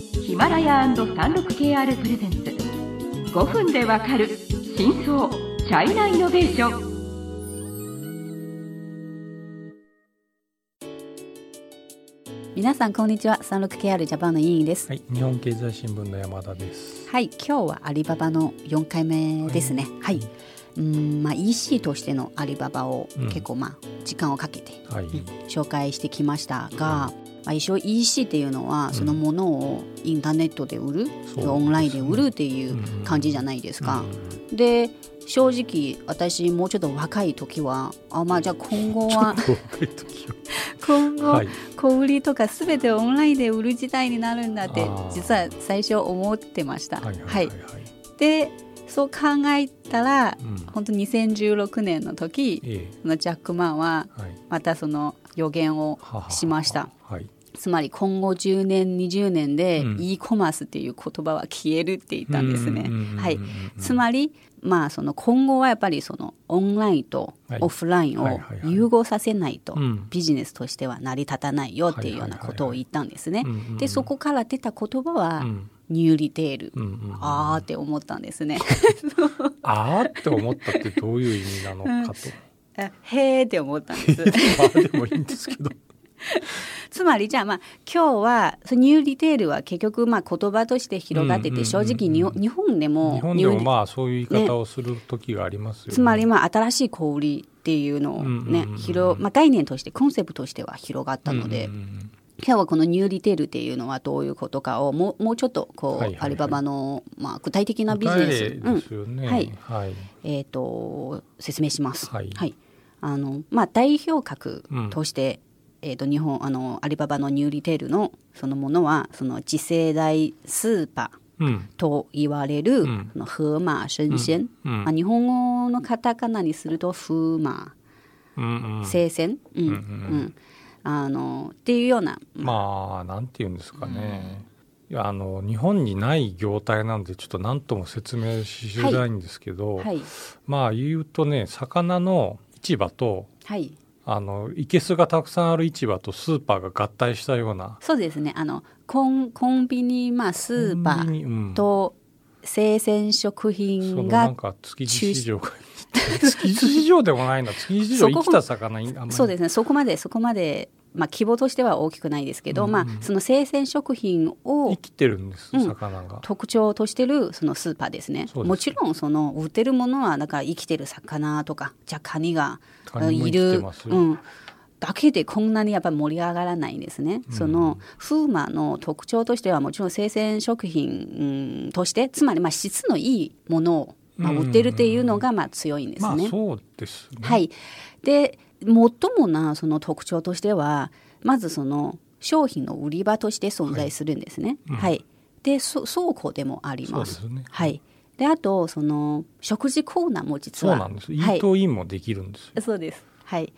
ヒマラヤ &36KR プレゼンツ。5分でわかる真相チャイナイノベーション。皆さんこんにちは。36KR ジャパンの委員です。はい、日本経済新聞の山田です。はい、今日はアリババの4回目ですね。はい。うん、まあ EC としてのアリババをうん。結構まあ時間をかけて、はい、うん紹介してきましたが、まあ一応 EC っていうのはそのものをインターネットで売る、そうオンラインで売るっていう感じじゃないですか。うんで正直私もうちょっと若い時はあまあじゃあ今後は 今後、は。はい、小売りとかすべてオンラインで売る時代になるんだって実は最初思ってました。はい、はい、はい、はい。でそう考えたらうん、本当2016年の時えそのジャック・マンは。またその予言をはははしました。はい。つまり今後10年20年でうん e コマースっていう言葉は消えるって言ったんですね。はい、つまりまあその今後はやっぱりそのオンラインとはいオフラインを融合させないとうんビジネスとしては成り立たないよっていうようなことを言ったんですね。でそこから出た言葉はうんニューリテール。うんうん、あーって思ったんですね。あーって思ったってどういう意味なのかと。あへーって思ったんです。まあでもいいんですけど。つまりじゃあまあ今日はそのニューリテールは結局まあ言葉として広がっててうんうんうんうん正直に日本でも日本でもまあそういう言い方をする時がありますよね。つまりまあ新しい小売りっていうのをうんうんうんうんね広まあ概念としてコンセプトとしては広がったのでうんうんうん今日はこのニューリテールっていうのはどういうことかをもうもうちょっとこはいはいはい。うアリババのまあ具体的なビジネス。ね。うん。はい。はい。えー、と説明します。はい。あのまあ、代表格として、えー、と日本あのアリババのニューリテールのそのものはその次世代スーパーうん。と言われる、ん。そのフーマー生鮮、うん。まあ、日本語のカタカナにするとフーマうん。うん。ー生鮮、うんうん。うんあのっていうような、まあなんて言うんですかね、いやあの日本にない業態なんでちょっと何とも説明しづらいんですけど、はい。まあ言うとね魚の市場とはい。あの生けすがたくさんある市場とスーパーが合体したようなそうですね。あのコンコンビニ、まあ、スーパーと生鮮食そ品のながんか築地市場が築地市場でもないな築地市場生きた魚いあんまり。そうですね。そこまでそこまで、まあ、規模としては大きくないですけど、うん。まあ、その生鮮食品を生きてるんですうん。魚が、特徴としてるそのスーパーですね。もちろんその売ってるものはだから生きてる魚とかじゃあカニがいる。うん、だけでこんなにやっぱり盛り上がらないんですね、そのフーマの特徴としてはもちろん生鮮食品、うんとしてつまりまあ質のいいものを、まあ、売ってるっていうのがまあ強いんですね。まあそうですね、はい、で最もなその特徴としてはまずその商品の売り場として存在するんですね。はいでそ倉庫でもあります。すねはい、であとその食事コーナーも実はそうなんですイはいートインもできるんですよ、そうです。はい。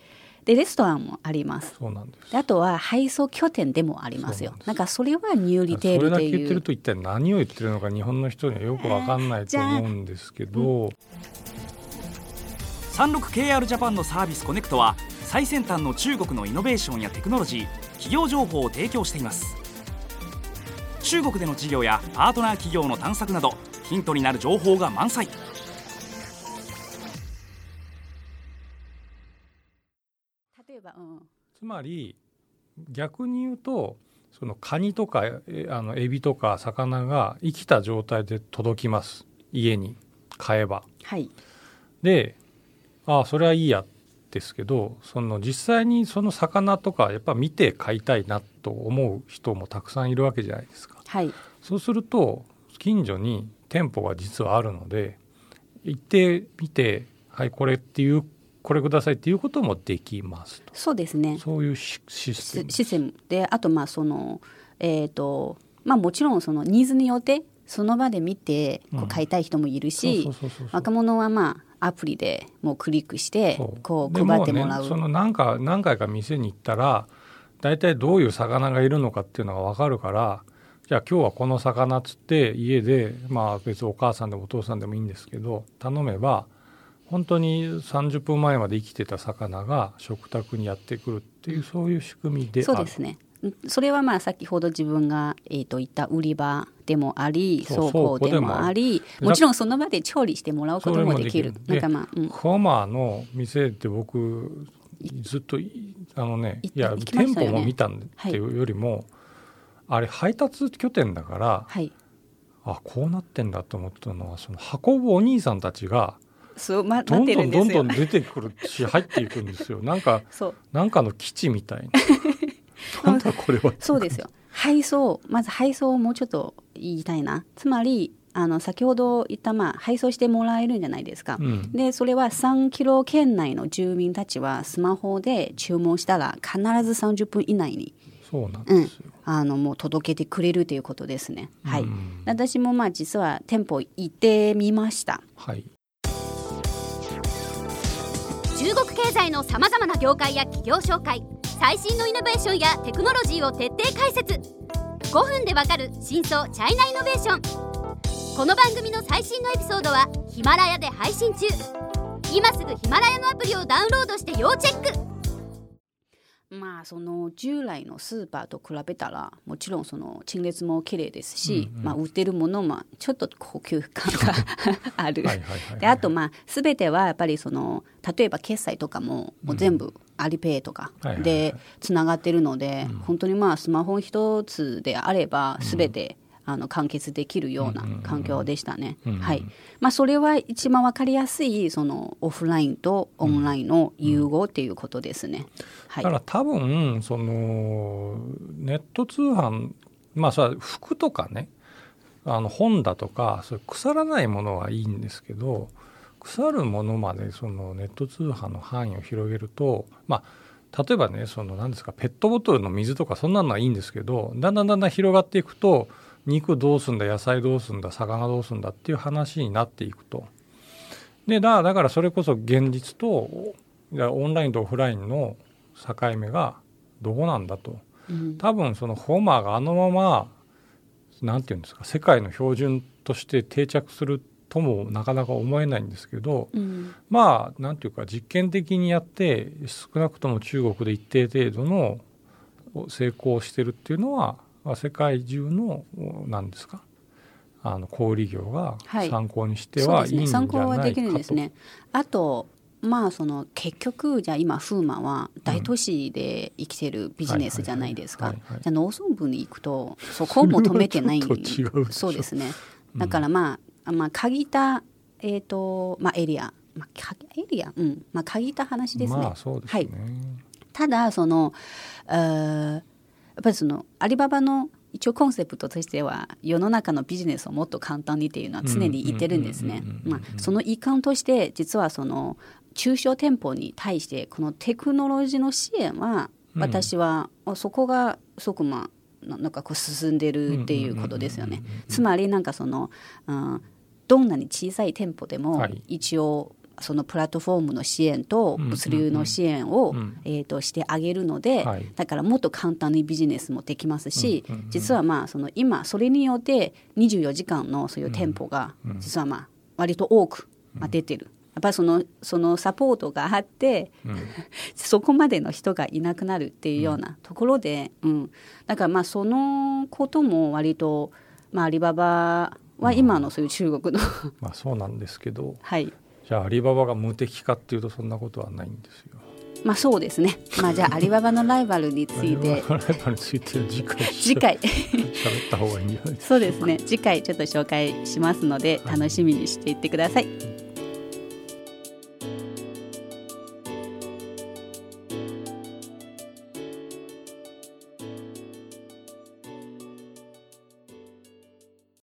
でレストランもあります。そうなんです。であとは配送拠点でもありますよ。そうなんです。なんかそれはニューリテーそれだけルっていう。言ってると一体何を言ってるのか日本の人にはよくわかんないと思うんですけど、36KR ジャパンのサービスコネクトは最先端の中国のイノベーションやテクノロジー企業情報を提供しています。中国での事業やパートナー企業の探索などヒントになる情報が満載つまり逆に言うとそのカニとかえあのエビとか魚が生きた状態で届きます家に買えば。はい。でああそれはいいやですけどその実際にその魚とかやっぱ見て買いたいなと思う人もたくさんいるわけじゃないですか。はい。そうすると近所に店舗が実はあるので行ってみてはいこれっていうこれくださいっていうこともできますと。そうですね。そういうシシステム。シシステム。であとまあそのえっ、とまあもちろんそのニーズによってその場で見てこう買いたい人もいるし、若者はまあアプリでもうクリックしてこうで配ってもらう。ね、その何か何回か店に行ったら大体どういう魚がいるのかっていうのが分かるからじゃあ今日はこの魚っつって家でまあ別にお母さんでもお父さんでもいいんですけど頼めば本当に30分前まで生きてた魚が食卓にやってくるっていうそういう仕組みでそうですね。それはまあ先ほど自分が、えー、と言った売り場でもありそう倉庫でもありももちろんその場で調理してもらうこともできる。なんかまあ、うん、ホーマーの店って僕ずっといあのねいや行きま店舗も見たんっていうよりも、あれ配達拠点だからはい。あこうなってんだと思ったのはその運ぶお兄さんたちがそう、ま、どんどんどんどん出てくるし入っていくんですよ。なんかそう。なんかの基地みたいな。なんだこれは。そうですよ。配送まず配送をもうちょっと言いたいな。つまりあの先ほど言った、まあ、配送してもらえるんじゃないですか、うん。でそれは3キロ圏内の住民たちはスマホで注文したら必ず30分以内にそうなんうんですよ、あのもう届けてくれるということですね。はい。うん。私もまあ実は店舗行ってみました。はい中国経済のさまざまな業界や企業紹介最新のイノベーションやテクノロジーを徹底解説。5分でわかる真相チャイナイノベーション。この番組の最新のエピソードはヒマラヤで配信中。今すぐヒマラヤのアプリをダウンロードして要チェック。まあその従来のスーパーと比べたらもちろんその陳列も綺麗ですし、うんうん。まあ売ってるものもちょっと高級感が ある。であとまあ全てはやっぱりその例えば決済とかももう全部アリペイとかでつながってるので、本当にまあスマホ一つであれば全て、あの完結できるような環境でしたね。はい。まあそれは一番わかりやすいそのオフラインとオンラインの融合っていうことですね。はいだか。ら多分そのネット通販まあそれは服とかねあの本だとかそ腐らないものはいいんですけど腐るものまでそのネット通販の範囲を広げるとまあ例えばねその何ですかペットボトルの水とかそんなのはいいんですけどだんだんだんだん広がっていくと肉どうすんだ野菜どうすんだ魚どうすんだっていう話になっていくと。でだだからそれこそ現実とオンラインとオフラインの境目がどこなんだと。うん。多分そのホーマーがあのままなんていうんですか世界の標準として定着するともなかなか思えないんですけどうん。まあなんていうか実験的にやって少なくとも中国で一定程度の成功してるっていうのはまあ世界中のなんですか？あの小売業がはい参考にしてはいいんじゃないかと。参考はできるんですね。あとまあその結局じゃあ今フーマは大都市で生きてるビジネスじゃないですか。はいはいはいはいはいじゃあ農村部に行くとそこを求めてないそうでしょそうですね。だからまあ、まあ限ったえっ、とまあエリア、まあかエリア？うんまあ限った話ですね。まあそうですはいね。ただそのえーやっぱりそのアリババの一応コンセプトとしては世の中のビジネスをもっと簡単にっていうのは常に言ってるんですね。まあその一環として実はその中小店舗に対してこのテクノロジーの支援は私は、あそこがすごくまあなんかこう進んでるっていうことですよね。つまりなんかその、うん、どんなに小さい店舗でもはい一応そのプラットフォームの支援とうん物流の支援を、うんえー、としてあげるので、はい。だからもっと簡単にビジネスもできますし、うんうんうん。実はまあその今それによって24時間のそういう店舗がうん実はまあ割と多く、まあ、出てる。やっぱりそのそのサポートがあって、うん。そこまでの人がいなくなるっていうようなところで、うん。だからまあそのことも割と、まあ、アリババは今のそういう中国の、まあそうなんですけど。はいじゃあアリババが無敵かっていうとそんなことはないんですよ。まあそうですね。まあじゃあアリババのライバルについて。アリババについては次回次回。喋った方がいいんじゃないですか。そうですね。次回ちょっと紹介しますので楽しみにしていってください